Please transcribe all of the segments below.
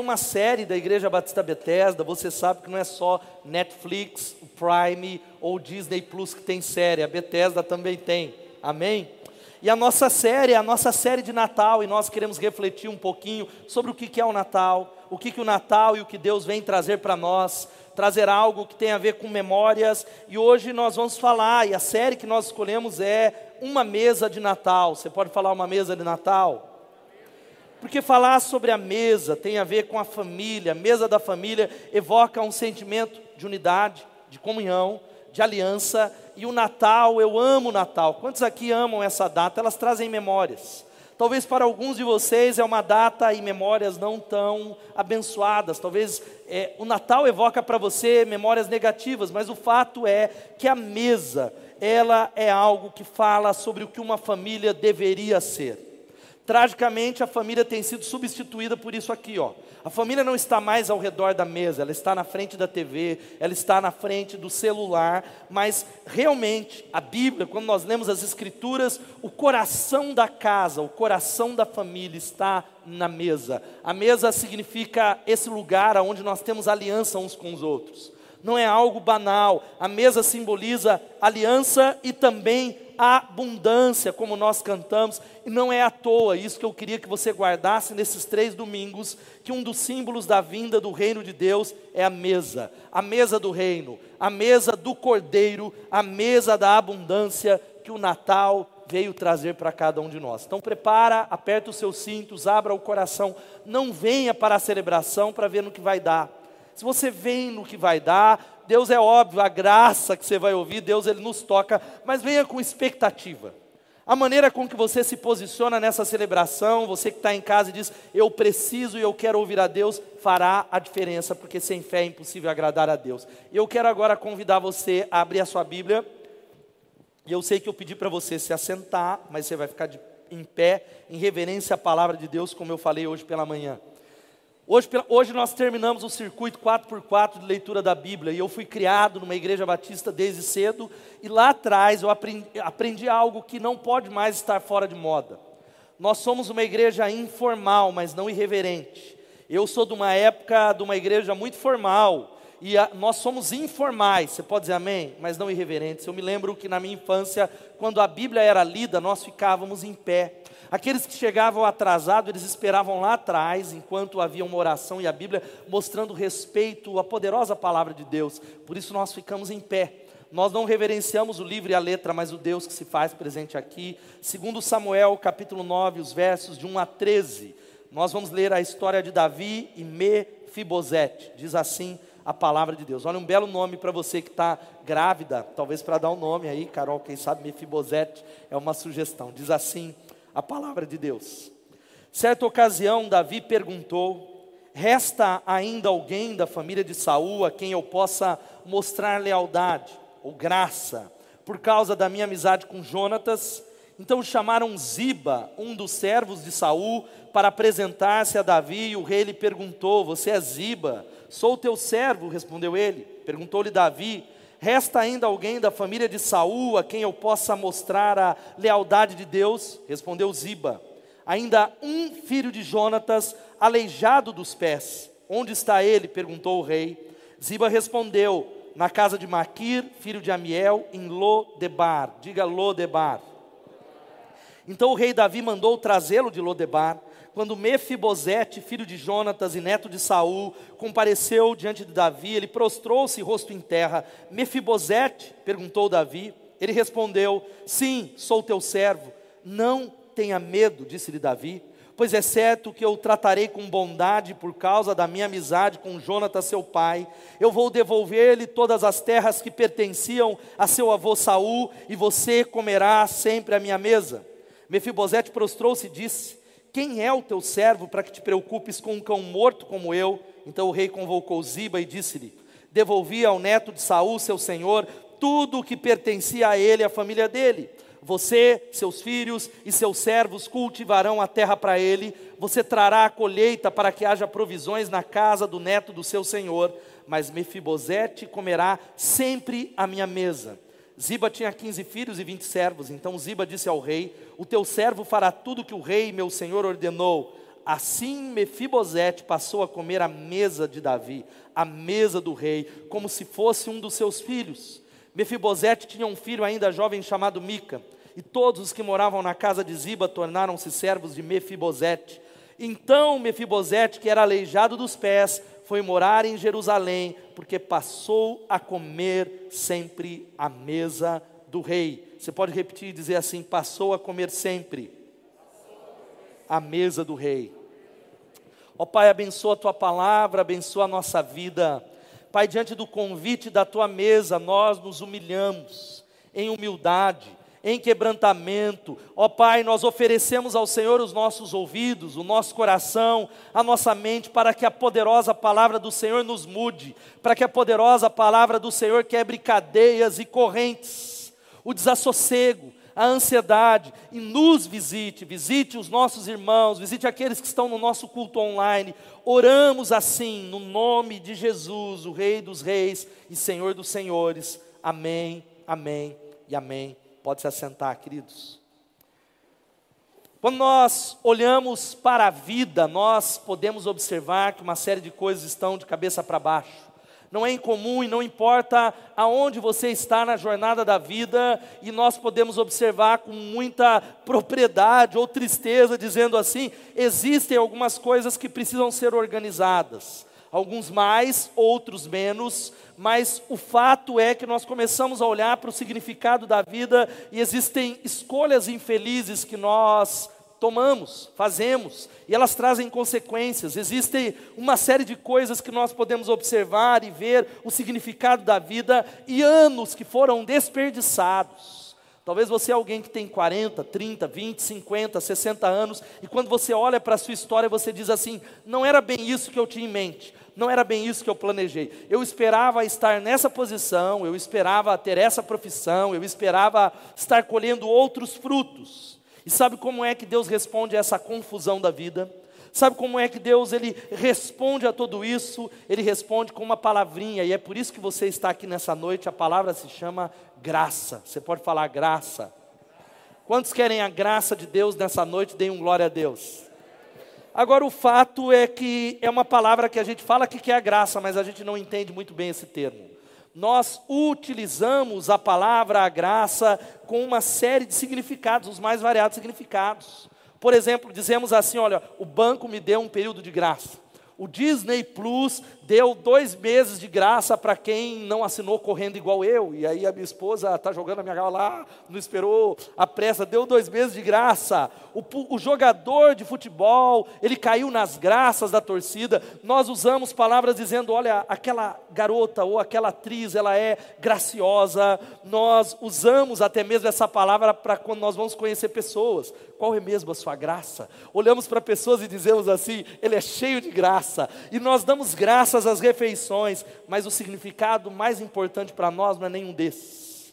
uma série da Igreja Batista Bethesda. Você sabe que não é só Netflix, Prime ou Disney Plus que tem série, a Bethesda também tem. Amém? E a nossa série a nossa série de Natal e nós queremos refletir um pouquinho sobre o que é o Natal, o que, que o Natal e o que Deus vem trazer para nós, trazer algo que tem a ver com memórias. E hoje nós vamos falar, e a série que nós escolhemos é Uma Mesa de Natal. Você pode falar uma mesa de Natal? Porque falar sobre a mesa tem a ver com a família, a mesa da família evoca um sentimento de unidade, de comunhão, de aliança, e o Natal, eu amo o Natal. Quantos aqui amam essa data? Elas trazem memórias. Talvez para alguns de vocês é uma data e memórias não tão abençoadas. Talvez é, o Natal evoca para você memórias negativas, mas o fato é que a mesa, ela é algo que fala sobre o que uma família deveria ser. Tragicamente, a família tem sido substituída por isso aqui, ó. A família não está mais ao redor da mesa, ela está na frente da TV, ela está na frente do celular, mas realmente a Bíblia, quando nós lemos as escrituras, o coração da casa, o coração da família está na mesa. A mesa significa esse lugar onde nós temos aliança uns com os outros. Não é algo banal. A mesa simboliza aliança e também abundância, como nós cantamos, e não é à toa, isso que eu queria que você guardasse nesses três domingos, que um dos símbolos da vinda do reino de Deus é a mesa, a mesa do reino, a mesa do cordeiro, a mesa da abundância que o Natal veio trazer para cada um de nós. Então prepara, aperta os seus cintos, abra o coração, não venha para a celebração para ver no que vai dar. Se você vem no que vai dar, Deus é óbvio, a graça que você vai ouvir, Deus ele nos toca, mas venha com expectativa. A maneira com que você se posiciona nessa celebração, você que está em casa e diz, eu preciso e eu quero ouvir a Deus, fará a diferença, porque sem fé é impossível agradar a Deus. Eu quero agora convidar você a abrir a sua Bíblia, e eu sei que eu pedi para você se assentar, mas você vai ficar de, em pé, em reverência à palavra de Deus, como eu falei hoje pela manhã. Hoje, hoje nós terminamos o circuito 4x4 de leitura da Bíblia, e eu fui criado numa igreja batista desde cedo, e lá atrás eu aprendi, aprendi algo que não pode mais estar fora de moda. Nós somos uma igreja informal, mas não irreverente. Eu sou de uma época de uma igreja muito formal, e a, nós somos informais, você pode dizer amém? Mas não irreverentes. Eu me lembro que na minha infância, quando a Bíblia era lida, nós ficávamos em pé. Aqueles que chegavam atrasados, eles esperavam lá atrás, enquanto havia uma oração e a Bíblia mostrando respeito à poderosa palavra de Deus. Por isso nós ficamos em pé. Nós não reverenciamos o livro e a letra, mas o Deus que se faz presente aqui. Segundo Samuel, capítulo 9, os versos de 1 a 13. Nós vamos ler a história de Davi e Mefibosete. Diz assim a palavra de Deus. Olha um belo nome para você que está grávida, talvez para dar um nome aí, Carol, quem sabe Mefibosete é uma sugestão. Diz assim a palavra de Deus. Certa ocasião, Davi perguntou: Resta ainda alguém da família de Saul a quem eu possa mostrar lealdade ou graça por causa da minha amizade com Jonatas? Então chamaram Ziba, um dos servos de Saul, para apresentar-se a Davi, e o rei lhe perguntou: Você é Ziba? Sou teu servo, respondeu ele. Perguntou-lhe Davi: Resta ainda alguém da família de Saul a quem eu possa mostrar a lealdade de Deus? Respondeu Ziba. Ainda um filho de Jonatas, aleijado dos pés. Onde está ele? perguntou o rei. Ziba respondeu: Na casa de Maquir, filho de Amiel, em Lodebar. Diga Lodebar. Então o rei Davi mandou trazê-lo de Lodebar quando Mefibosete, filho de Jonatas e neto de Saul, compareceu diante de Davi, ele prostrou-se rosto em terra. Mefibosete, perguntou Davi, ele respondeu: Sim, sou teu servo. Não tenha medo, disse-lhe Davi, pois é certo que eu tratarei com bondade por causa da minha amizade com Jonatas, seu pai. Eu vou devolver-lhe todas as terras que pertenciam a seu avô Saul, e você comerá sempre à minha mesa. Mefibosete prostrou-se e disse: quem é o teu servo para que te preocupes com um cão morto como eu? Então o rei convocou Ziba e disse-lhe: Devolvi ao neto de Saul, seu senhor, tudo o que pertencia a ele e à família dele. Você, seus filhos e seus servos cultivarão a terra para ele. Você trará a colheita para que haja provisões na casa do neto do seu senhor. Mas Mefibosete comerá sempre à minha mesa Ziba tinha 15 filhos e 20 servos. Então Ziba disse ao rei: O teu servo fará tudo que o rei, meu senhor, ordenou. Assim Mefibosete passou a comer a mesa de Davi, a mesa do rei, como se fosse um dos seus filhos. Mefibosete tinha um filho ainda jovem chamado Mica, e todos os que moravam na casa de Ziba tornaram-se servos de Mefibosete. Então Mefibosete, que era aleijado dos pés, foi morar em Jerusalém, porque passou a comer sempre à mesa do rei. Você pode repetir e dizer assim: passou a comer sempre à mesa do rei. Ó Pai, abençoa a tua palavra, abençoa a nossa vida. Pai, diante do convite da tua mesa, nós nos humilhamos em humildade, em quebrantamento. Ó Pai, nós oferecemos ao Senhor os nossos ouvidos, o nosso coração, a nossa mente, para que a poderosa palavra do Senhor nos mude, para que a poderosa palavra do Senhor quebre cadeias e correntes, o desassossego, a ansiedade e nos visite, visite os nossos irmãos, visite aqueles que estão no nosso culto online. Oramos assim, no nome de Jesus, o Rei dos Reis e Senhor dos Senhores. Amém, amém e amém. Pode se assentar, queridos. Quando nós olhamos para a vida, nós podemos observar que uma série de coisas estão de cabeça para baixo não é incomum e não importa aonde você está na jornada da vida, e nós podemos observar com muita propriedade ou tristeza, dizendo assim: existem algumas coisas que precisam ser organizadas, alguns mais, outros menos, mas o fato é que nós começamos a olhar para o significado da vida e existem escolhas infelizes que nós tomamos, fazemos, e elas trazem consequências. Existem uma série de coisas que nós podemos observar e ver o significado da vida e anos que foram desperdiçados. Talvez você é alguém que tem 40, 30, 20, 50, 60 anos, e quando você olha para a sua história, você diz assim: não era bem isso que eu tinha em mente, não era bem isso que eu planejei. Eu esperava estar nessa posição, eu esperava ter essa profissão, eu esperava estar colhendo outros frutos. E sabe como é que Deus responde a essa confusão da vida? Sabe como é que Deus ele responde a tudo isso? Ele responde com uma palavrinha, e é por isso que você está aqui nessa noite. A palavra se chama graça. Você pode falar graça. Quantos querem a graça de Deus nessa noite? Deem um glória a Deus. Agora, o fato é que é uma palavra que a gente fala que é a graça, mas a gente não entende muito bem esse termo nós utilizamos a palavra a graça com uma série de significados, os mais variados significados. Por exemplo, dizemos assim: olha, o banco me deu um período de graça. O Disney Plus deu dois meses de graça para quem não assinou correndo igual eu. E aí a minha esposa está jogando a minha gala lá, não esperou a pressa, deu dois meses de graça. O, o jogador de futebol, ele caiu nas graças da torcida. Nós usamos palavras dizendo: olha, aquela garota ou aquela atriz, ela é graciosa. Nós usamos até mesmo essa palavra para quando nós vamos conhecer pessoas. Qual é mesmo a sua graça? Olhamos para pessoas e dizemos assim: ele é cheio de graça. E nós damos graças às refeições, mas o significado mais importante para nós não é nenhum desses.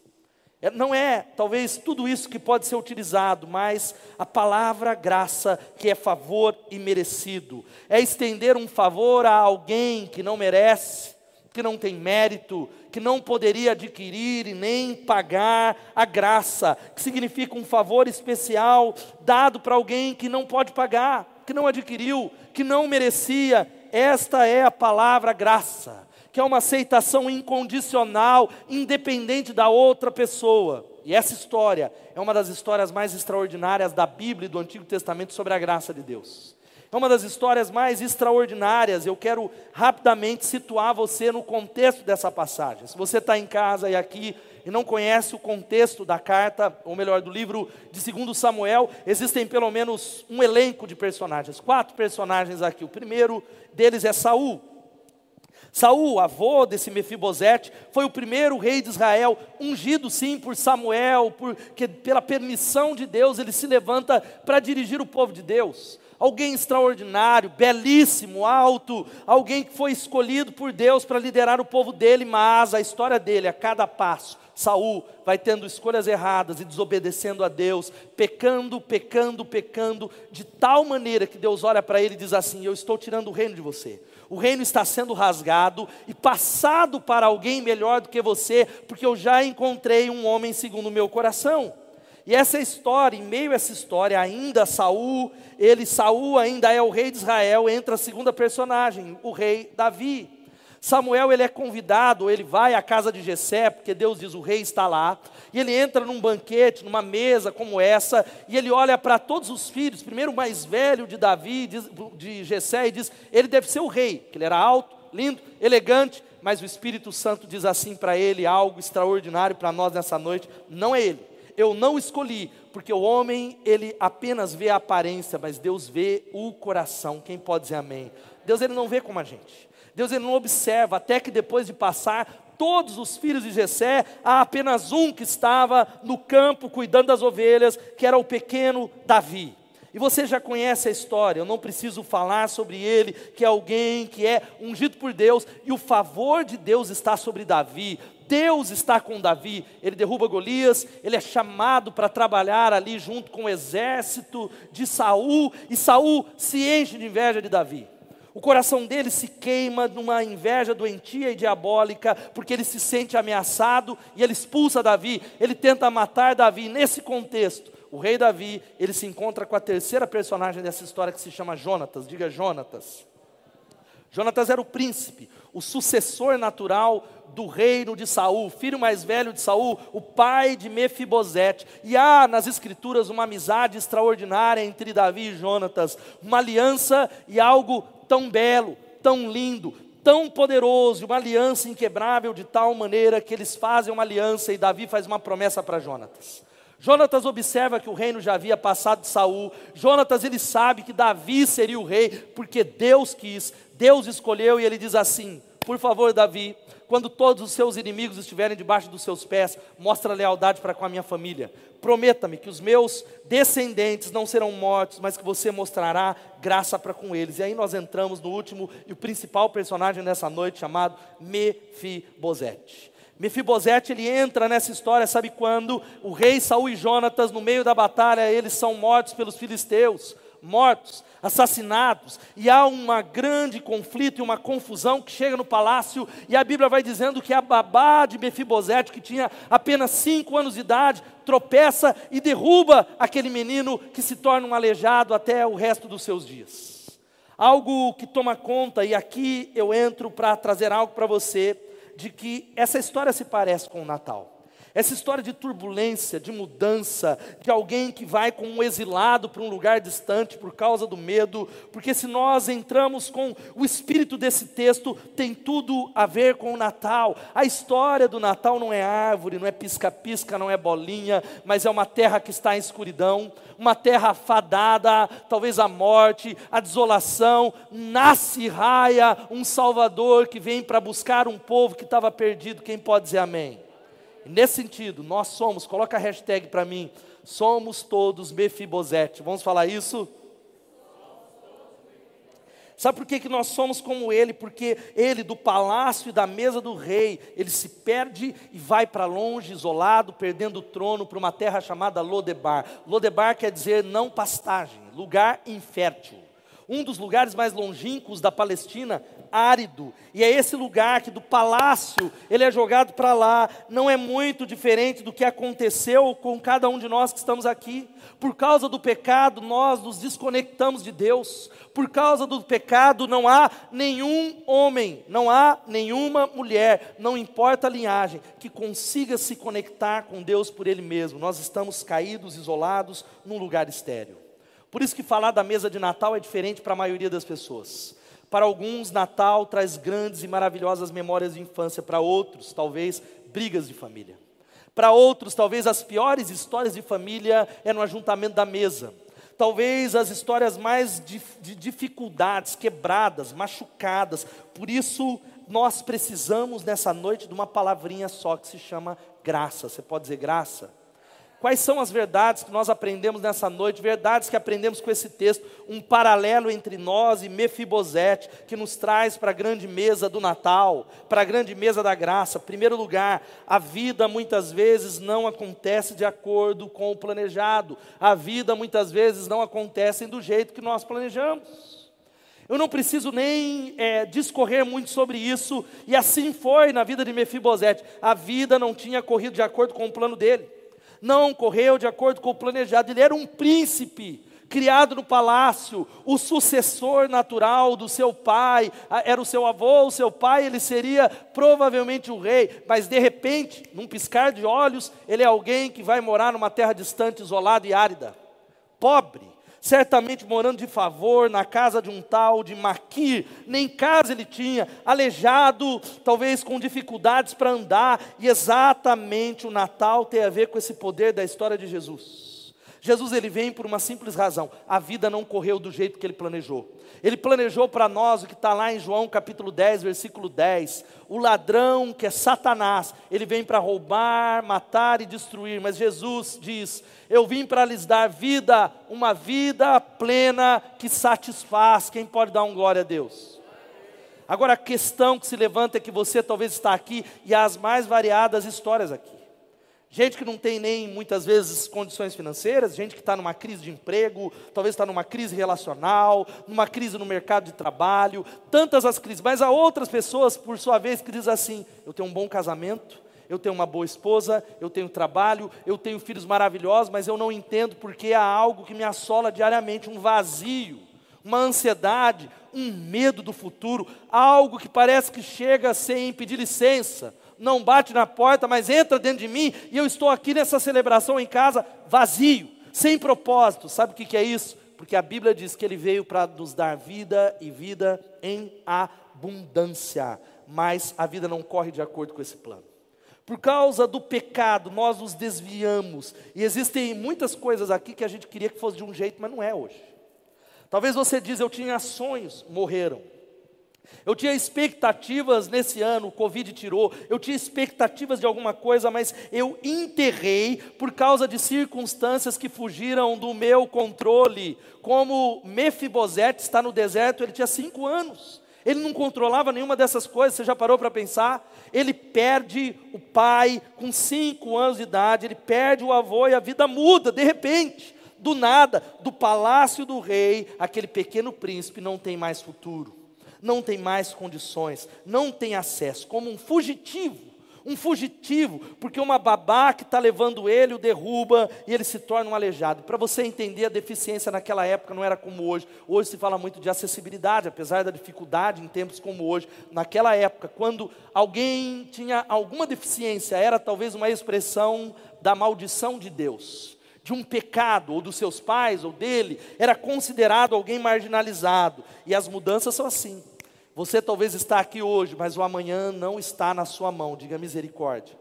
É, não é talvez tudo isso que pode ser utilizado, mas a palavra graça, que é favor imerecido, é estender um favor a alguém que não merece, que não tem mérito, que não poderia adquirir e nem pagar a graça, que significa um favor especial dado para alguém que não pode pagar, que não adquiriu, que não merecia. Esta é a palavra graça, que é uma aceitação incondicional, independente da outra pessoa. E essa história é uma das histórias mais extraordinárias da Bíblia e do Antigo Testamento sobre a graça de Deus. É uma das histórias mais extraordinárias. Eu quero rapidamente situar você no contexto dessa passagem. Se você está em casa e aqui e não conhece o contexto da carta, ou melhor, do livro de 2 Samuel, existem pelo menos um elenco de personagens, quatro personagens aqui. O primeiro deles é Saul. Saul, avô desse Mefibosete, foi o primeiro rei de Israel, ungido sim por Samuel, porque pela permissão de Deus ele se levanta para dirigir o povo de Deus alguém extraordinário, belíssimo, alto, alguém que foi escolhido por Deus para liderar o povo dele, mas a história dele, a cada passo, Saul vai tendo escolhas erradas e desobedecendo a Deus, pecando, pecando, pecando, de tal maneira que Deus olha para ele e diz assim: Eu estou tirando o reino de você. O reino está sendo rasgado e passado para alguém melhor do que você, porque eu já encontrei um homem segundo o meu coração. E essa história, em meio a essa história, ainda Saul, ele Saul ainda é o rei de Israel, entra a segunda personagem, o rei Davi. Samuel ele é convidado, ele vai à casa de Jessé, porque Deus diz o rei está lá, e ele entra num banquete, numa mesa como essa, e ele olha para todos os filhos, primeiro o mais velho de Davi, de, Jessé, e diz: ele deve ser o rei, que ele era alto, lindo, elegante, mas o Espírito Santo diz assim para ele algo extraordinário para nós nessa noite: não é ele eu não escolhi, porque o homem, ele apenas vê a aparência, mas Deus vê o coração. Quem pode dizer amém? Deus, ele não vê como a gente. Deus, ele não observa, até que depois de passar todos os filhos de Jessé, há apenas um que estava no campo cuidando das ovelhas, que era o pequeno Davi. E você já conhece a história, eu não preciso falar sobre ele, que é alguém que é ungido por Deus, e o favor de Deus está sobre Davi. Deus está com Davi, ele derruba Golias, ele é chamado para trabalhar ali junto com o exército de Saul, e Saul se enche de inveja de Davi. O coração dele se queima numa inveja doentia e diabólica, porque ele se sente ameaçado e ele expulsa Davi, ele tenta matar Davi. Nesse contexto, o rei Davi, ele se encontra com a terceira personagem dessa história que se chama Jonatas. Diga Jonatas. Jonatas era o príncipe, o sucessor natural do reino de Saul, filho mais velho de Saul, o pai de Mefibosete. E há nas escrituras uma amizade extraordinária entre Davi e Jonatas, uma aliança e algo tão belo, tão lindo, tão poderoso, uma aliança inquebrável de tal maneira que eles fazem uma aliança e Davi faz uma promessa para Jonatas. Jonatas observa que o reino já havia passado de Saul. Jonatas ele sabe que Davi seria o rei, porque Deus quis, Deus escolheu e ele diz assim: "Por favor, Davi, quando todos os seus inimigos estiverem debaixo dos seus pés, mostra lealdade para com a minha família. Prometa-me que os meus descendentes não serão mortos, mas que você mostrará graça para com eles." E aí nós entramos no último e o principal personagem dessa noite chamado Mefibosete. Mefibosete ele entra nessa história, sabe quando? O rei Saul e Jonatas, no meio da batalha, eles são mortos pelos filisteus, mortos, assassinados, e há um grande conflito e uma confusão que chega no palácio, e a Bíblia vai dizendo que a babá de Mefibosete, que tinha apenas cinco anos de idade, tropeça e derruba aquele menino que se torna um aleijado até o resto dos seus dias. Algo que toma conta, e aqui eu entro para trazer algo para você de que essa história se parece com o Natal. Essa história de turbulência, de mudança, de alguém que vai com um exilado para um lugar distante por causa do medo, porque se nós entramos com o espírito desse texto, tem tudo a ver com o Natal. A história do Natal não é árvore, não é pisca-pisca, não é bolinha, mas é uma terra que está em escuridão, uma terra fadada, talvez à morte, à desolação. Nasce raia um Salvador que vem para buscar um povo que estava perdido. Quem pode dizer amém? Nesse sentido, nós somos, coloca a hashtag para mim, somos todos Mefibosete. Vamos falar isso? Sabe por que, que nós somos como ele? Porque ele, do palácio e da mesa do rei, ele se perde e vai para longe, isolado, perdendo o trono para uma terra chamada Lodebar. Lodebar quer dizer não pastagem, lugar infértil um dos lugares mais longínquos da Palestina, árido. E é esse lugar que do palácio ele é jogado para lá. Não é muito diferente do que aconteceu com cada um de nós que estamos aqui. Por causa do pecado, nós nos desconectamos de Deus. Por causa do pecado, não há nenhum homem, não há nenhuma mulher, não importa a linhagem, que consiga se conectar com Deus por Ele mesmo. Nós estamos caídos, isolados, num lugar estéreo. Por isso que falar da mesa de Natal é diferente para a maioria das pessoas. Para alguns, Natal traz grandes e maravilhosas memórias de infância, para outros, talvez, brigas de família. Para outros, talvez as piores histórias de família é no ajuntamento da mesa. Talvez as histórias mais de, de dificuldades, quebradas, machucadas. Por isso, nós precisamos nessa noite de uma palavrinha só que se chama graça. Você pode dizer graça? Quais são as verdades que nós aprendemos nessa noite? Verdades que aprendemos com esse texto, um paralelo entre nós e Mefibosete, que nos traz para a grande mesa do Natal, para a grande mesa da graça. Primeiro lugar, a vida muitas vezes não acontece de acordo com o planejado. A vida muitas vezes não acontece do jeito que nós planejamos. Eu não preciso nem é, discorrer muito sobre isso, e assim foi na vida de Mefibosete. A vida não tinha corrido de acordo com o plano dele. Não correu de acordo com o planejado. Ele era um príncipe, criado no palácio, o sucessor natural do seu pai, era o seu avô, o seu pai, ele seria provavelmente o rei, mas de repente, num piscar de olhos, ele é alguém que vai morar numa terra distante, isolada e árida, pobre, certamente morando de favor na casa de um tal de Maquir, nem casa ele tinha, aleijado, talvez com dificuldades para andar, e exatamente o Natal tem a ver com esse poder da história de Jesus. Jesus ele vem por uma simples razão: a vida não correu do jeito que ele planejou. Ele planejou para nós o que está lá em João capítulo 10, versículo 10. O ladrão, que é Satanás, ele vem para roubar, matar e destruir, mas Jesus diz: Eu vim para lhes dar vida, uma vida plena que satisfaz. Quem pode dar um glória a Deus? Agora a questão que se levanta é que você talvez está aqui e há as mais variadas histórias aqui. Gente que não tem nem muitas vezes condições financeiras, gente que está numa crise de emprego, talvez está numa crise relacional, numa crise no mercado de trabalho, tantas as crises, mas há outras pessoas, por sua vez, que dizem assim: eu tenho um bom casamento, eu tenho uma boa esposa, eu tenho trabalho, eu tenho filhos maravilhosos, mas eu não entendo porque há algo que me assola diariamente, um vazio, uma ansiedade, um medo do futuro, algo que parece que chega sem pedir licença não bate na porta, mas entra dentro de mim, e eu estou aqui nessa celebração em casa vazio, sem propósito. Sabe o que é isso? Porque a Bíblia diz que ele veio para nos dar vida e vida em abundância, mas a vida não corre de acordo com esse plano. Por causa do pecado, nós nos desviamos, e existem muitas coisas aqui que a gente queria que fosse de um jeito, mas não é hoje. Talvez você diz, eu tinha sonhos, morreram. Eu tinha expectativas nesse ano, o Covid tirou, eu tinha expectativas de alguma coisa, mas eu enterrei por causa de circunstâncias que fugiram do meu controle. Como Mefibosete está no deserto, ele tinha cinco anos. Ele não controlava nenhuma dessas coisas, você já parou para pensar? Ele perde o pai com cinco anos de idade, ele perde o avô e a vida muda, de repente, do nada, do palácio do rei, aquele pequeno príncipe não tem mais futuro não tem mais condições, não tem acesso, como um fugitivo. Um fugitivo, porque uma babá que está levando ele o derruba e ele se torna um aleijado. Para você entender, a deficiência naquela época não era como hoje. Hoje se fala muito de acessibilidade, apesar da dificuldade em tempos como hoje. Naquela época, quando alguém tinha alguma deficiência, era talvez uma expressão da maldição de Deus de um pecado, ou dos seus pais, ou dele, era considerado alguém marginalizado. E as mudanças são assim. Você talvez está aqui hoje, mas o amanhã não está na sua mão, diga misericórdia.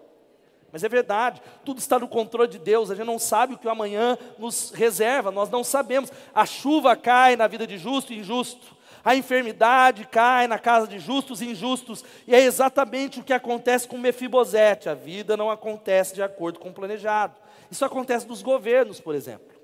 Mas é verdade, tudo está no controle de Deus, a gente não sabe o que o amanhã nos reserva, nós não sabemos. A chuva cai na vida de justo e injusto, a enfermidade cai na casa de justos e injustos, e é exatamente o que acontece com Mefibosete, a vida não acontece de acordo com o planejado. Isso acontece nos governos, por exemplo.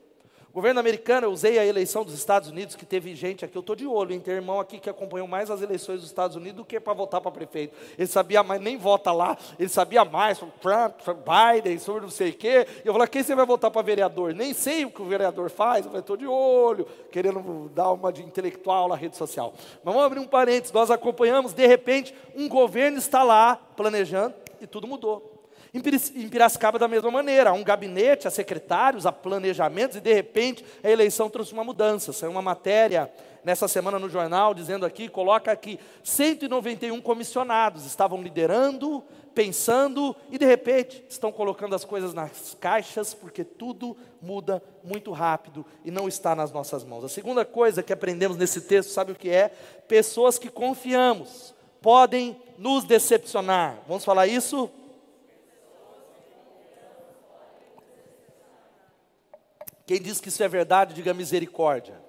O governo americano, eu usei a eleição dos Estados Unidos, que teve gente aqui, eu estou de olho, em ter irmão aqui que acompanhou mais as eleições dos Estados Unidos do que para votar para prefeito. Ele sabia mais, nem vota lá, ele sabia mais sobre Trump, sobre Biden, sobre não sei o quê. E eu falei, quem você vai votar para vereador? Nem sei o que o vereador faz, eu estou de olho, querendo dar uma de intelectual na rede social. Mas vamos abrir um parênteses, nós acompanhamos, de repente, um governo está lá planejando e tudo mudou. Em Piracicaba, da mesma maneira, há um gabinete, há secretários, há planejamentos, e de repente a eleição trouxe uma mudança. Saiu uma matéria nessa semana no jornal dizendo aqui, coloca aqui, 191 comissionados estavam liderando, pensando, e de repente estão colocando as coisas nas caixas, porque tudo muda muito rápido e não está nas nossas mãos. A segunda coisa que aprendemos nesse texto, sabe o que é? Pessoas que confiamos podem nos decepcionar. Vamos falar isso? Quem diz que isso é verdade, diga misericórdia.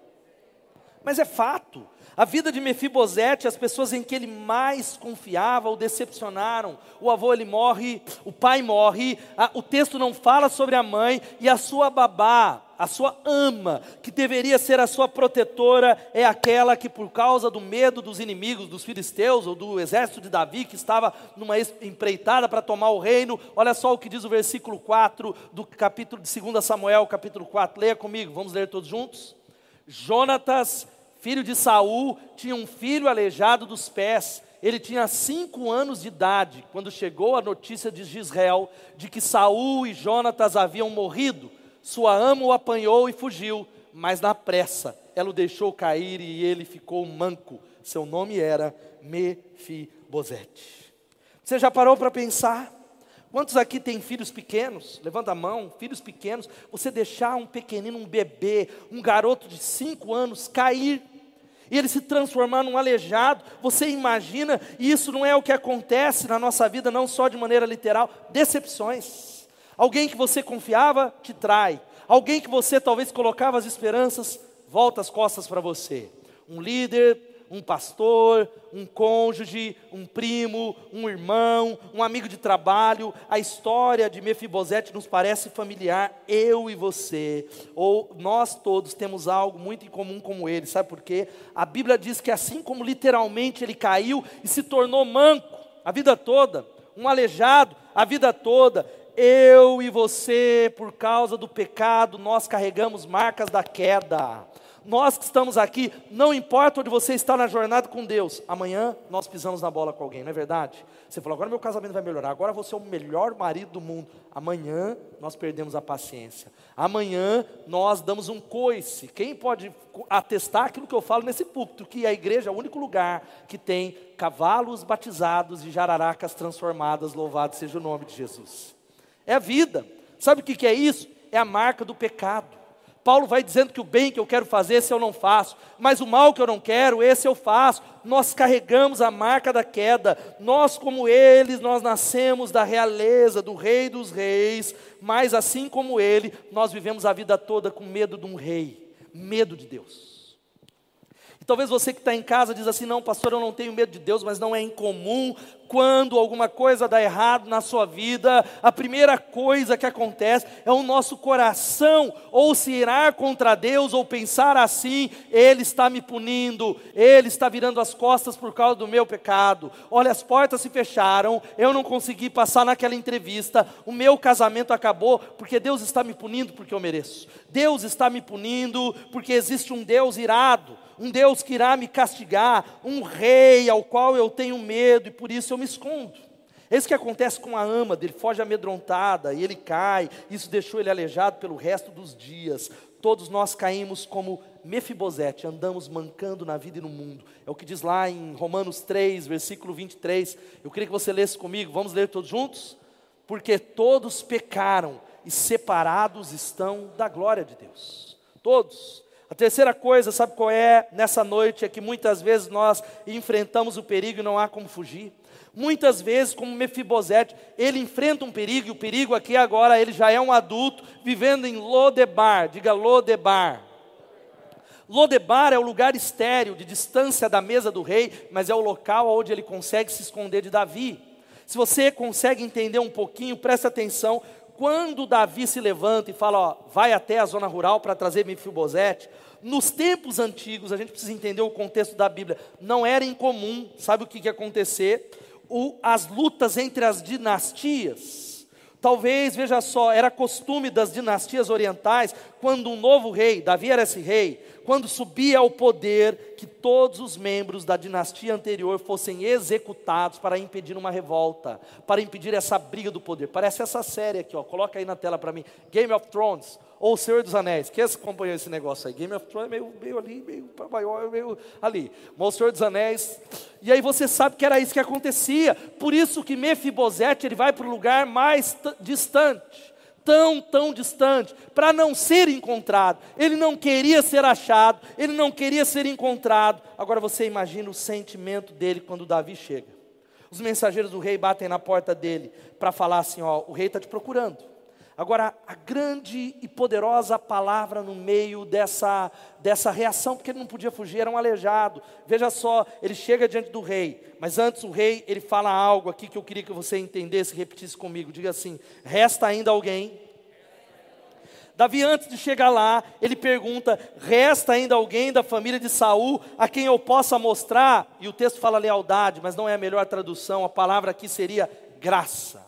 Mas é fato. A vida de Mefibosete, as pessoas em que ele mais confiava o decepcionaram. O avô ele morre, o pai morre, a, o texto não fala sobre a mãe e a sua babá, a sua ama, que deveria ser a sua protetora, é aquela que por causa do medo dos inimigos, dos filisteus ou do exército de Davi que estava numa empreitada para tomar o reino. Olha só o que diz o versículo 4 do capítulo de 2 Samuel, capítulo 4. Leia comigo, vamos ler todos juntos. Jonatas filho de Saul, tinha um filho aleijado dos pés, Ele tinha cinco anos de idade quando chegou a notícia de Israel de que Saul e Jonatas haviam morrido. Sua ama o apanhou e fugiu, mas na pressa ela o deixou cair e ele ficou manco. Seu nome era Mefibosete. Você já parou para pensar? Quantos aqui têm filhos pequenos? Levanta a mão, filhos pequenos. Você deixar um pequenino, um bebê, um garoto de cinco anos cair e ele se transformar num aleijado, você imagina, e isso não é o que acontece na nossa vida, não só de maneira literal, decepções. Alguém que você confiava te trai, alguém que você talvez colocava as esperanças, volta as costas para você. Um líder, um pastor, um cônjuge, um primo, um irmão, um amigo de trabalho. A história de Mefibosete nos parece familiar, eu e você, ou nós todos temos algo muito em comum com ele. Sabe por quê? A Bíblia diz que assim como literalmente ele caiu e se tornou manco a vida toda, um aleijado a vida toda, eu e você, por causa do pecado, nós carregamos marcas da queda nós que estamos aqui, não importa onde você está na jornada com Deus, amanhã nós pisamos na bola com alguém, não é verdade? Você falou, agora meu casamento vai melhorar, agora você é o melhor marido do mundo. Amanhã nós perdemos a paciência. Amanhã nós damos um coice. Quem pode atestar aquilo que eu falo nesse púlpito, que a igreja é o único lugar que tem cavalos batizados e jararacas transformadas, louvado seja o nome de Jesus. É a vida. Sabe o que é isso? É a marca do pecado. Paulo vai dizendo que o bem que eu quero fazer, esse eu não faço, mas o mal que eu não quero, esse eu faço. Nós carregamos a marca da queda. Nós, como eles, nós nascemos da realeza, do rei dos reis, mas assim como ele, nós vivemos a vida toda com medo de um rei, medo de Deus. E talvez você que está em casa diz assim: não, pastor, eu não tenho medo de Deus, mas não é incomum quando alguma coisa dá errado na sua vida, a primeira coisa que acontece é o nosso coração ou se irar contra Deus ou pensar assim: Ele está me punindo, Ele está virando as costas por causa do meu pecado. Olha, as portas se fecharam, eu não consegui passar naquela entrevista, o meu casamento acabou porque Deus está me punindo porque eu mereço. Deus está me punindo porque existe um Deus irado um Deus que irá me castigar, um rei ao qual eu tenho medo e por isso eu me escondo. É isso que acontece com a ama dele, foge amedrontada e ele cai, isso deixou ele aleijado pelo resto dos dias. Todos nós caímos como Mefibosete, andamos mancando na vida e no mundo. É o que diz lá em Romanos 3, versículo 23. Eu queria que você lesse comigo, vamos ler todos juntos? Porque todos pecaram e separados estão da glória de Deus. Todos. A terceira coisa, sabe qual é nessa noite? É que muitas vezes nós enfrentamos o perigo e não há como fugir. Muitas vezes, como Mefibosete, ele enfrenta um perigo, e o perigo aqui agora, ele já é um adulto, vivendo em Lodebar, diga Lodebar. Lodebar é o lugar estéreo, de distância da mesa do rei, mas é o local onde ele consegue se esconder de Davi. Se você consegue entender um pouquinho, presta atenção, quando Davi se levanta e fala, ó, vai até a zona rural para trazer Mefibosete, nos tempos antigos, a gente precisa entender o contexto da Bíblia, não era incomum, sabe o que, ia acontecer? O, as lutas entre as dinastias. Talvez, veja só, era costume das dinastias orientais, quando um novo rei, Davi era esse rei, quando subia ao poder, que todos os membros da dinastia anterior fossem executados para impedir uma revolta, para impedir essa briga do poder. Parece essa série aqui, ó, coloca aí na tela para mim, Game of Thrones ou Senhor dos Anéis. Quem acompanhou esse negócio aí? Game of Thrones é meio, meio ali, meio para maior, meio ali. Mas o Senhor dos Anéis. E aí você sabe que era isso que acontecia. Por isso que Mefibosete ele vai para o lugar mais distante tão, tão distante, para não ser encontrado. Ele não queria ser achado, ele não queria ser encontrado. Agora você imagina o sentimento dele quando Davi chega. Os mensageiros do rei batem na porta dele para falar assim: ó, o rei está te procurando. Agora, a grande e poderosa palavra no meio dessa, dessa reação, porque ele não podia fugir, era um aleijado. Veja só, ele chega diante do rei, mas antes o rei, ele fala algo aqui que eu queria que você entendesse, repetisse comigo. Diga assim: resta ainda alguém? Davi, antes de chegar lá, ele pergunta: resta ainda alguém da família de Saul a quem eu possa mostrar? E o texto fala lealdade, mas não é a melhor tradução, a palavra aqui seria graça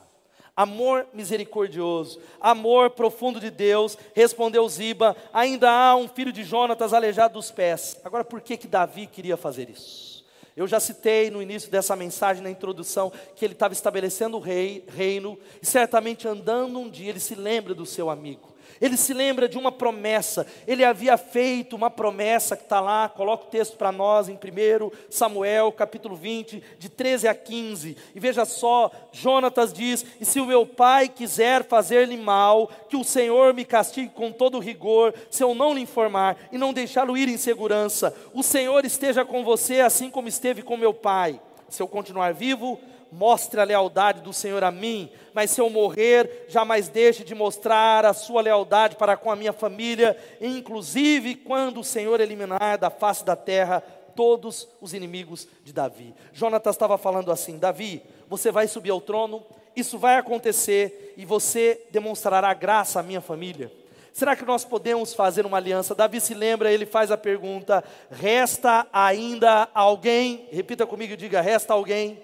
amor misericordioso, amor profundo de Deus, respondeu Ziba, ainda há um filho de Jonatas aleijado dos pés. Agora, por que que Davi queria fazer isso? Eu já citei no início dessa mensagem, na introdução, que ele estava estabelecendo o rei, reino, e certamente andando um dia ele se lembra do seu amigo. Ele se lembra de uma promessa, ele havia feito uma promessa que está lá, coloca o texto para nós em 1 Samuel, capítulo 20, de 13 a 15. E veja só, Jonatas diz: E se o meu pai quiser fazer-lhe mal, que o Senhor me castigue com todo rigor, se eu não lhe informar e não deixá-lo ir em segurança. O Senhor esteja com você, assim como esteve com meu pai. Se eu continuar vivo, mostre a lealdade do Senhor a mim, mas se eu morrer, jamais deixe de mostrar a sua lealdade para com a minha família, inclusive quando o Senhor eliminar da face da terra todos os inimigos de Davi. Jonatas estava falando assim: Davi, você vai subir ao trono, isso vai acontecer e você demonstrará graça à minha família. Será que nós podemos fazer uma aliança? Davi se lembra, ele faz a pergunta: resta ainda alguém? Repita comigo, diga: resta alguém?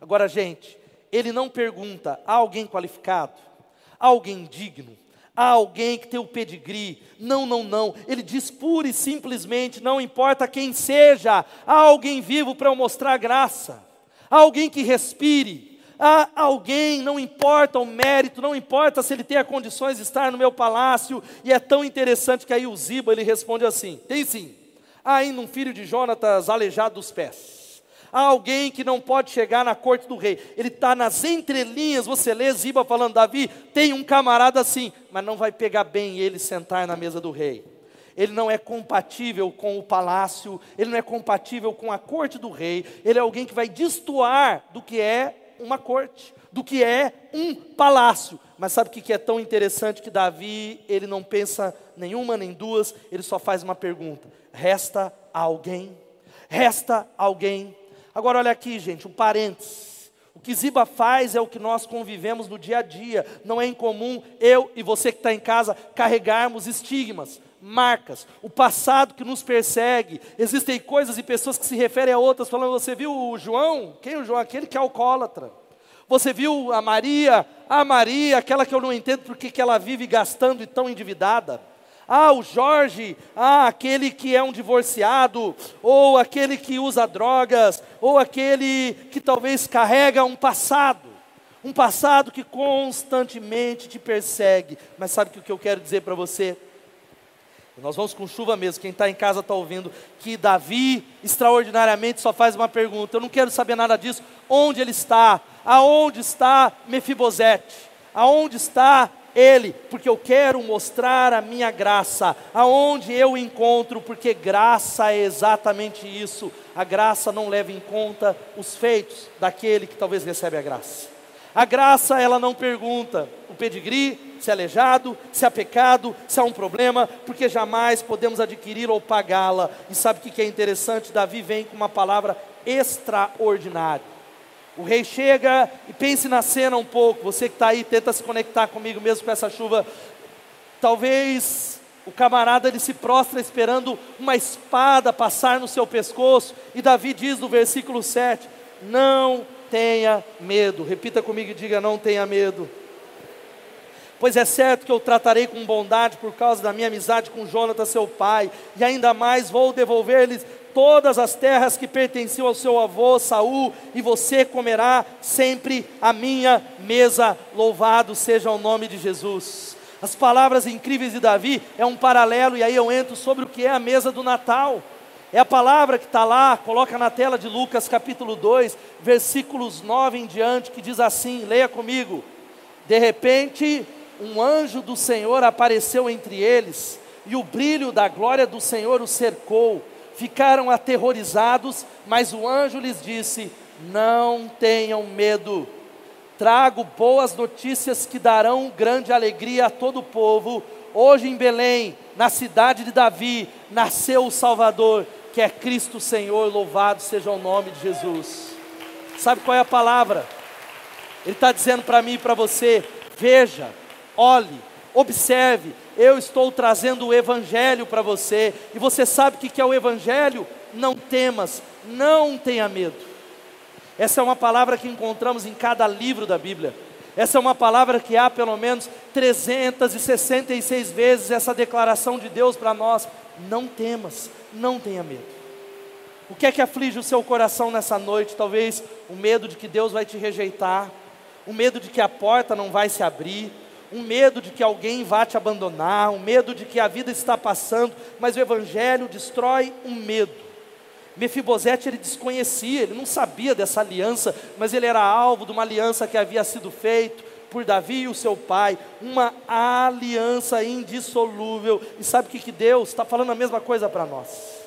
Agora, gente, ele não pergunta: há alguém qualificado? Há alguém digno? Há alguém que tem o pedigree? Não, não, não. Ele diz pura e simplesmente: não importa quem seja, há alguém vivo para eu mostrar graça. Há alguém que respire. Há alguém, não importa o mérito, não importa se ele tem as condições de estar no meu palácio, e é tão interessante que aí o Ziba ele responde assim: tem sim, há ainda um filho de Jonatas aleijado dos pés. Há alguém que não pode chegar na corte do rei. Ele está nas entrelinhas, você lê Ziba falando, Davi, tem um camarada assim, mas não vai pegar bem ele sentar na mesa do rei. Ele não é compatível com o palácio, ele não é compatível com a corte do rei, ele é alguém que vai destoar do que é uma corte, do que é um palácio. Mas sabe o que é tão interessante que Davi, ele não pensa nenhuma nem duas, ele só faz uma pergunta: resta alguém? Resta alguém? Agora olha aqui, gente, um parênteses. O que Ziba faz é o que nós convivemos no dia a dia. Não é incomum eu e você que está em casa carregarmos estigmas, marcas, o passado que nos persegue. Existem coisas e pessoas que se referem a outras, falando: Você viu o João? Quem é o João? Aquele que é alcoólatra. Você viu a Maria? A Maria, aquela que eu não entendo porque que ela vive gastando e tão endividada. Ah, o Jorge, ah, aquele que é um divorciado, ou aquele que usa drogas, ou aquele que talvez carrega um passado, um passado que constantemente te persegue. Mas sabe o que eu quero dizer para você? Nós vamos com chuva mesmo. Quem está em casa está ouvindo que Davi, extraordinariamente, só faz uma pergunta. Eu não quero saber nada disso. Onde ele está? Aonde está Mefibosete? Aonde está ele, porque eu quero mostrar a minha graça, aonde eu encontro, porque graça é exatamente isso. A graça não leva em conta os feitos daquele que talvez recebe a graça. A graça, ela não pergunta o pedigree, se é aleijado, se há pecado, se há um problema, porque jamais podemos adquirir ou pagá-la. E sabe o que é interessante? Davi vem com uma palavra extraordinária. O rei chega e pense na cena um pouco. Você que está aí, tenta se conectar comigo mesmo com essa chuva. Talvez o camarada ele se prostra esperando uma espada passar no seu pescoço. E Davi diz no versículo 7: Não tenha medo. Repita comigo e diga: Não tenha medo. Pois é certo que eu tratarei com bondade por causa da minha amizade com Jonatas, seu pai, e ainda mais vou devolver-lhes todas as terras que pertenciam ao seu avô Saul, e você comerá sempre a minha mesa. Louvado seja o nome de Jesus. As palavras incríveis de Davi é um paralelo, e aí eu entro sobre o que é a mesa do Natal. É a palavra que está lá, coloca na tela de Lucas capítulo 2, versículos 9 em diante, que diz assim: leia comigo. De repente, um anjo do Senhor apareceu entre eles, e o brilho da glória do Senhor o cercou ficaram aterrorizados, mas o anjo lhes disse: Não tenham medo, trago boas notícias que darão grande alegria a todo o povo. Hoje em Belém, na cidade de Davi, nasceu o Salvador, que é Cristo Senhor, louvado seja o nome de Jesus. Sabe qual é a palavra? Ele está dizendo para mim e para você: veja, olhe, observe, eu estou trazendo o Evangelho para você, e você sabe o que é o Evangelho? Não temas, não tenha medo. Essa é uma palavra que encontramos em cada livro da Bíblia. Essa é uma palavra que há pelo menos 366 vezes essa declaração de Deus para nós. Não temas, não tenha medo. O que é que aflige o seu coração nessa noite? Talvez o medo de que Deus vai te rejeitar, o medo de que a porta não vai se abrir, um medo de que alguém vá te abandonar, um medo de que a vida está passando, mas o Evangelho destrói um medo. Mefibosete ele desconhecia, ele não sabia dessa aliança, mas ele era alvo de uma aliança que havia sido feita por Davi e o seu pai, uma aliança indissolúvel. E sabe o que, que Deus está falando a mesma coisa para nós?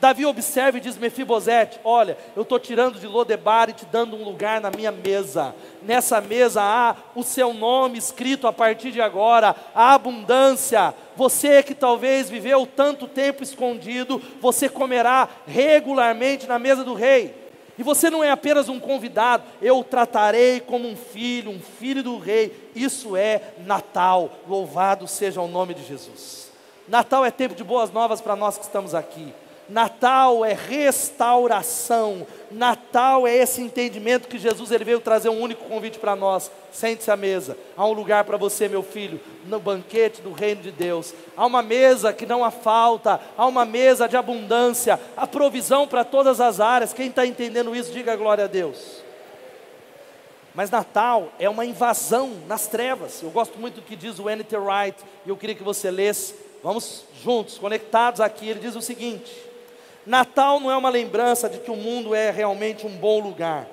Davi observa e diz: Mefibosete, olha, eu estou tirando de Lodebar e te dando um lugar na minha mesa. Nessa mesa há o seu nome escrito a partir de agora, a abundância. Você que talvez viveu tanto tempo escondido, você comerá regularmente na mesa do rei. E você não é apenas um convidado, eu o tratarei como um filho, um filho do rei. Isso é Natal. Louvado seja o nome de Jesus. Natal é tempo de boas novas para nós que estamos aqui. Natal é restauração. Natal é esse entendimento que Jesus ele veio trazer um único convite para nós. Sente-se à mesa. Há um lugar para você, meu filho, no banquete do reino de Deus. Há uma mesa que não há falta. Há uma mesa de abundância. Há provisão para todas as áreas. Quem está entendendo isso, diga glória a Deus. Mas Natal é uma invasão nas trevas. Eu gosto muito do que diz o N.T. Wright, e eu queria que você lesse. Vamos juntos, conectados aqui. Ele diz o seguinte: Natal não é uma lembrança de que o mundo é realmente um bom lugar.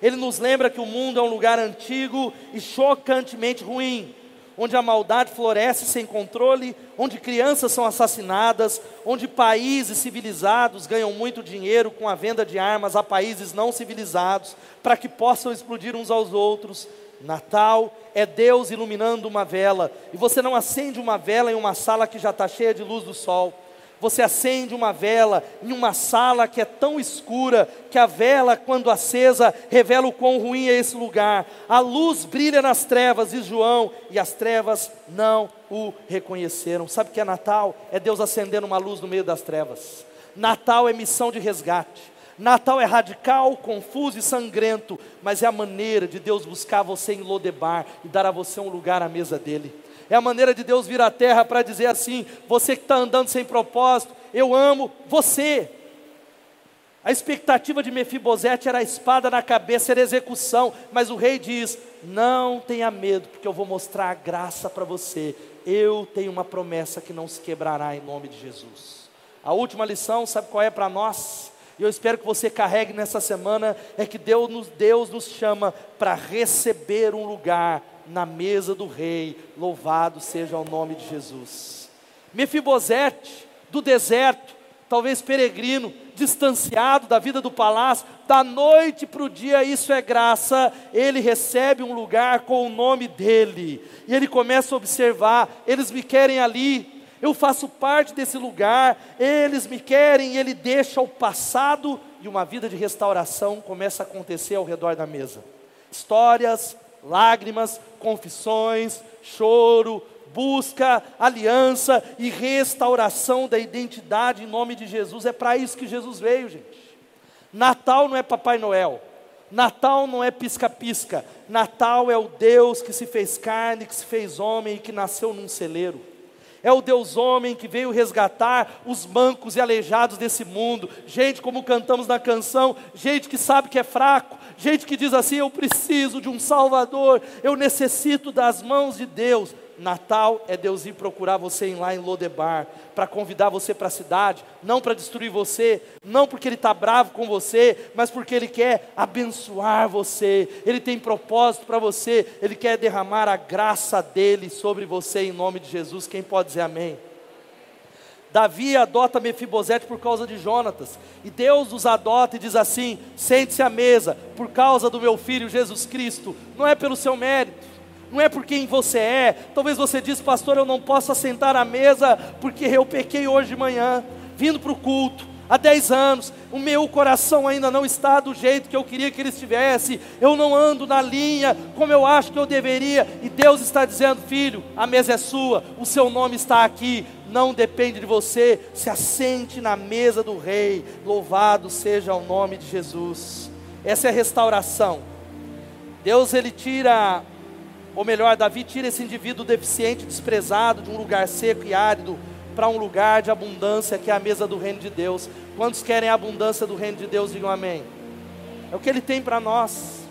Ele nos lembra que o mundo é um lugar antigo e chocantemente ruim, onde a maldade floresce sem controle, onde crianças são assassinadas, onde países civilizados ganham muito dinheiro com a venda de armas a países não civilizados, para que possam explodir uns aos outros. Natal é Deus iluminando uma vela, e você não acende uma vela em uma sala que já está cheia de luz do sol. Você acende uma vela em uma sala que é tão escura que a vela, quando acesa, revela o quão ruim é esse lugar. A luz brilha nas trevas, diz João, e as trevas não o reconheceram. Sabe o que é Natal? É Deus acendendo uma luz no meio das trevas. Natal é missão de resgate. Natal é radical, confuso e sangrento, mas é a maneira de Deus buscar você em Lodebar e dar a você um lugar à mesa dele. É a maneira de Deus vir à terra para dizer assim: você que está andando sem propósito, eu amo você. A expectativa de Mefibosete era a espada na cabeça, era execução, mas o rei diz: Não tenha medo, porque eu vou mostrar a graça para você. Eu tenho uma promessa que não se quebrará em nome de Jesus. A última lição, sabe qual é para nós? E eu espero que você carregue nessa semana, é que Deus nos, Deus nos chama para receber um lugar na mesa do rei. Louvado seja o nome de Jesus. Mefibosete, do deserto, talvez peregrino, distanciado da vida do palácio, da noite para o dia, isso é graça. Ele recebe um lugar com o nome dele, e ele começa a observar: eles me querem ali, eu faço parte desse lugar, eles me querem, e ele deixa o passado e uma vida de restauração começa a acontecer ao redor da mesa. Histórias, lágrimas, confissões, choro, busca, aliança e restauração da identidade em nome de Jesus. É para isso que Jesus veio, gente. Natal não é Papai Noel. Natal não é pisca-pisca. Natal é o Deus que se fez carne, que se fez homem e que nasceu num celeiro. É o Deus homem que veio resgatar os mancos e aleijados desse mundo. Gente, como cantamos na canção, gente que sabe que é fraco, gente que diz assim: Eu preciso de um Salvador, eu necessito das mãos de Deus. Natal é Deus ir procurar você lá em Lodebar, para convidar você para a cidade, não para destruir você, não porque Ele está bravo com você, mas porque Ele quer abençoar você, Ele tem propósito para você, Ele quer derramar a graça dEle sobre você em nome de Jesus. Quem pode dizer amém? Davi adota Mefibosete por causa de Jonatas, e Deus os adota e diz assim: sente-se à mesa, por causa do meu filho Jesus Cristo, não é pelo seu mérito, não é por quem você é. Talvez você diz, pastor, eu não posso assentar à mesa porque eu pequei hoje de manhã, vindo para o culto, há 10 anos, o meu coração ainda não está do jeito que eu queria que ele estivesse, eu não ando na linha como eu acho que eu deveria, e Deus está dizendo, filho, a mesa é sua, o seu nome está aqui, não depende de você, se assente na mesa do rei, louvado seja o nome de Jesus. Essa é a restauração. Deus ele tira, ou melhor, Davi tira esse indivíduo deficiente, desprezado de um lugar seco e árido, para um lugar de abundância que é a mesa do reino de Deus. Quantos querem a abundância do reino de Deus? Digam amém. É o que ele tem para nós.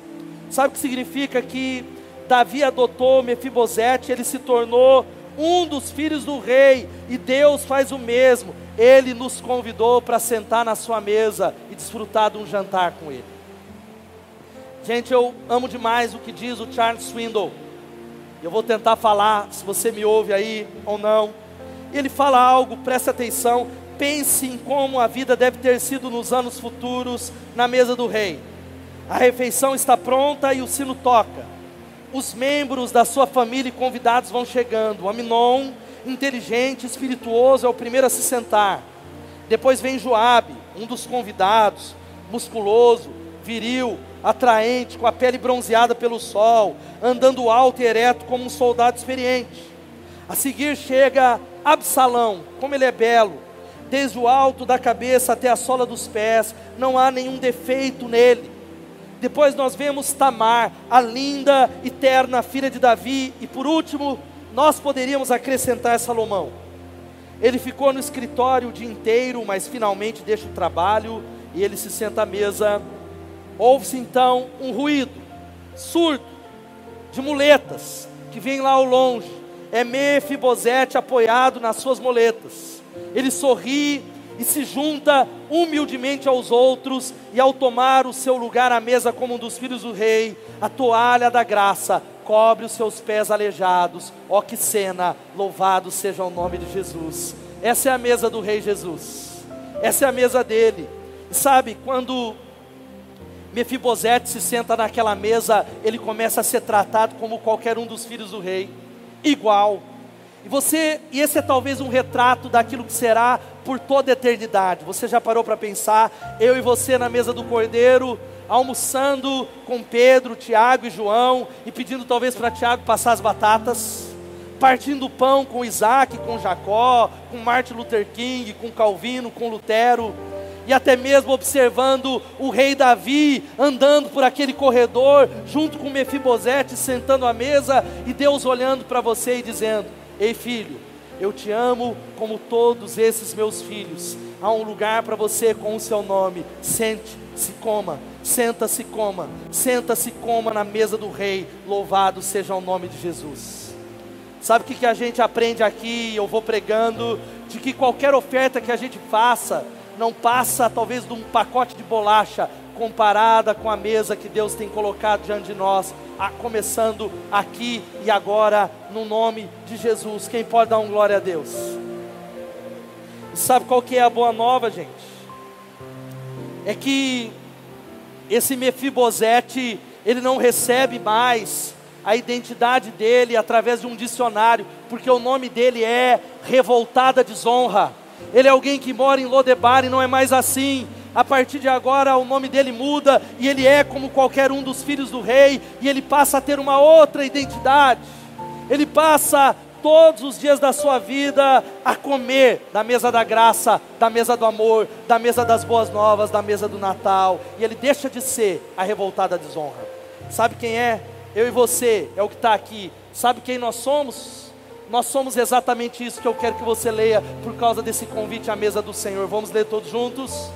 Sabe o que significa que Davi adotou Mefibosete, ele se tornou um dos filhos do rei, e Deus faz o mesmo. Ele nos convidou para sentar na sua mesa e desfrutar de um jantar com ele. Gente, eu amo demais o que diz o Charles Swindoll. Eu vou tentar falar, se você me ouve aí ou não. Ele fala algo, preste atenção. Pense em como a vida deve ter sido nos anos futuros na mesa do rei. A refeição está pronta e o sino toca. Os membros da sua família e convidados vão chegando. Aminon, inteligente, espirituoso, é o primeiro a se sentar. Depois vem Joabe, um dos convidados, musculoso, viril, atraente, com a pele bronzeada pelo sol, andando alto e ereto como um soldado experiente. A seguir chega Absalão, como ele é belo, desde o alto da cabeça até a sola dos pés, não há nenhum defeito nele. Depois nós vemos Tamar, a linda e terna filha de Davi, e por último, nós poderíamos acrescentar Salomão. Ele ficou no escritório o dia inteiro, mas finalmente deixa o trabalho e ele se senta à mesa Ouve-se então um ruído surdo de muletas que vem lá ao longe. É Mefibosete apoiado nas suas muletas. Ele sorri e se junta humildemente aos outros, e ao tomar o seu lugar à mesa como um dos filhos do rei, a toalha da graça cobre os seus pés aleijados. Ó que cena! Louvado seja o nome de Jesus. Essa é a mesa do rei Jesus. Essa é a mesa dele. E sabe, quando Mefibosete se senta naquela mesa, ele começa a ser tratado como qualquer um dos filhos do rei, igual. E você, e esse é talvez um retrato daquilo que será por toda a eternidade. Você já parou para pensar, eu e você na mesa do Cordeiro, almoçando com Pedro, Tiago e João, e pedindo talvez para Tiago passar as batatas, partindo o pão com Isaac, com Jacó, com Martin Luther King, com Calvino, com Lutero e até mesmo observando o rei Davi andando por aquele corredor, junto com Mefibosete sentando à mesa, e Deus olhando para você e dizendo: Ei filho, eu te amo como todos esses meus filhos. Há um lugar para você com o seu nome. Sente, se coma, senta-se, coma, senta-se, coma na mesa do rei. Louvado seja o nome de Jesus. Sabe o que, que a gente aprende aqui? Eu vou pregando de que qualquer oferta que a gente faça, não passa talvez de um pacote de bolacha comparada com a mesa que Deus tem colocado diante de nós, a, começando aqui e agora, no nome de Jesus. Quem pode dar um glória a Deus? E sabe qual que é a boa nova, gente? É que esse Mefibosete, ele não recebe mais a identidade dele através de um dicionário, porque o nome dele é revoltada desonra ele é alguém que mora em Lodebar e não é mais assim. A partir de agora o nome dele muda e ele é como qualquer um dos filhos do rei e ele passa a ter uma outra identidade. Ele passa todos os dias da sua vida a comer da mesa da graça, da mesa do amor, da mesa das boas novas, da mesa do Natal, e ele deixa de ser a revoltada desonra. Sabe quem é? Eu e você, é o que está aqui. Sabe quem nós somos? Nós somos exatamente isso que eu quero que você leia por causa desse convite à mesa do Senhor. Vamos ler todos juntos?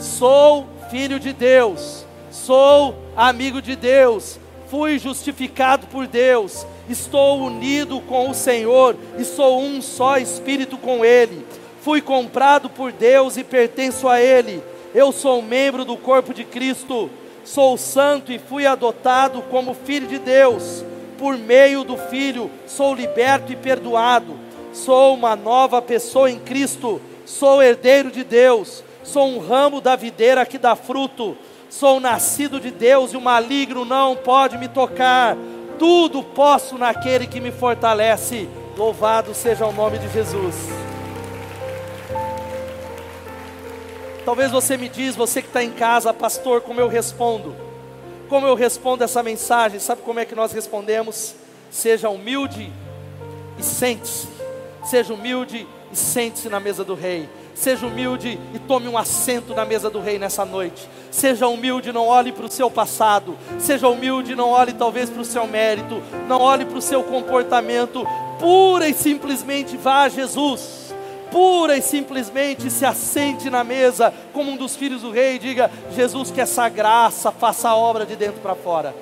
Sou filho de Deus, sou amigo de Deus, fui justificado por Deus, estou unido com o Senhor e sou um só espírito com Ele. Fui comprado por Deus e pertenço a Ele. Eu sou membro do corpo de Cristo, sou santo e fui adotado como filho de Deus por meio do Filho sou liberto e perdoado, sou uma nova pessoa em Cristo, sou herdeiro de Deus, sou um ramo da videira que dá fruto, sou nascido de Deus e o maligno não pode me tocar, tudo posso naquele que me fortalece. Louvado seja o nome de Jesus. Talvez você me diz, você que está em casa, pastor, como eu respondo? Como eu respondo essa mensagem? Sabe como é que nós respondemos? Seja humilde e sente-se. Seja humilde e sente-se na mesa do rei. Seja humilde e tome um assento na mesa do rei nessa noite. Seja humilde, não olhe para o seu passado. Seja humilde, não olhe talvez para o seu mérito. Não olhe para o seu comportamento. Pura e simplesmente vá a Jesus. Pura e simplesmente se assente na mesa como um dos filhos do rei e diga: Jesus, que essa graça faça a obra de dentro para fora.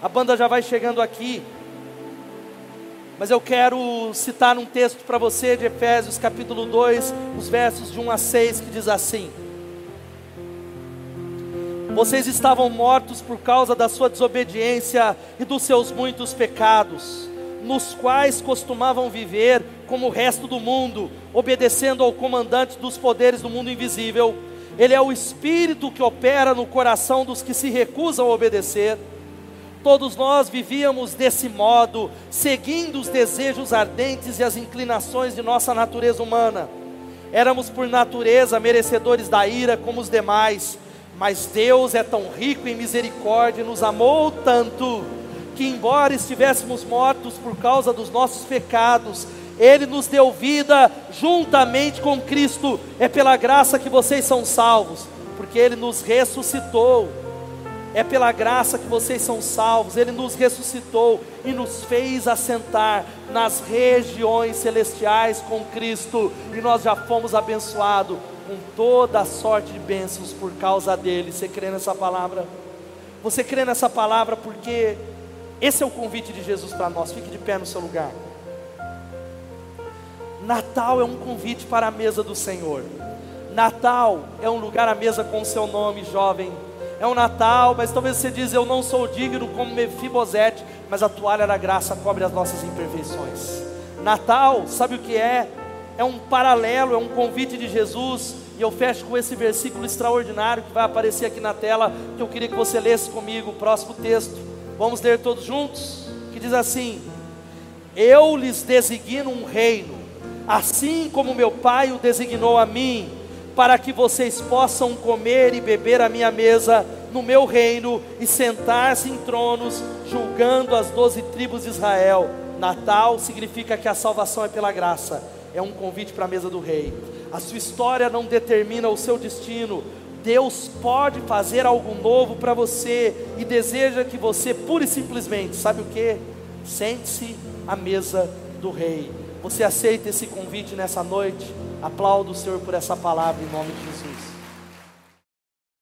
A banda já vai chegando aqui, mas eu quero citar um texto para você de Efésios capítulo 2, os versos de 1 a 6, que diz assim: Vocês estavam mortos por causa da sua desobediência e dos seus muitos pecados nos quais costumavam viver como o resto do mundo, obedecendo ao comandante dos poderes do mundo invisível. Ele é o espírito que opera no coração dos que se recusam a obedecer. Todos nós vivíamos desse modo, seguindo os desejos ardentes e as inclinações de nossa natureza humana. Éramos por natureza merecedores da ira como os demais, mas Deus é tão rico em misericórdia e nos amou tanto que, embora estivéssemos mortos por causa dos nossos pecados, Ele nos deu vida juntamente com Cristo. É pela graça que vocês são salvos, porque Ele nos ressuscitou. É pela graça que vocês são salvos. Ele nos ressuscitou e nos fez assentar nas regiões celestiais com Cristo. E nós já fomos abençoados com toda a sorte de bênçãos por causa dele. Você crê nessa palavra? Você crê nessa palavra porque esse é o convite de Jesus para nós. Fique de pé no seu lugar. Natal é um convite para a mesa do Senhor. Natal é um lugar à mesa com o seu nome, jovem. É um Natal, mas talvez você diz, eu não sou digno como Mefibosete, mas a toalha da graça cobre as nossas imperfeições. Natal, sabe o que é? É um paralelo, é um convite de Jesus. E eu fecho com esse versículo extraordinário que vai aparecer aqui na tela, que eu queria que você lesse comigo, o próximo texto. Vamos ler todos juntos? Que diz assim: Eu lhes designo um reino, assim como meu Pai o designou a mim, para que vocês possam comer e beber à minha mesa no meu reino e sentar-se em tronos, julgando as doze tribos de Israel. Natal significa que a salvação é pela graça, é um convite para a mesa do rei. A sua história não determina o seu destino, Deus pode fazer algo novo para você e deseja que você, pura e simplesmente, sabe o que? Sente-se à mesa do Rei. Você aceita esse convite nessa noite? Aplaudo o Senhor por essa palavra em nome de Jesus.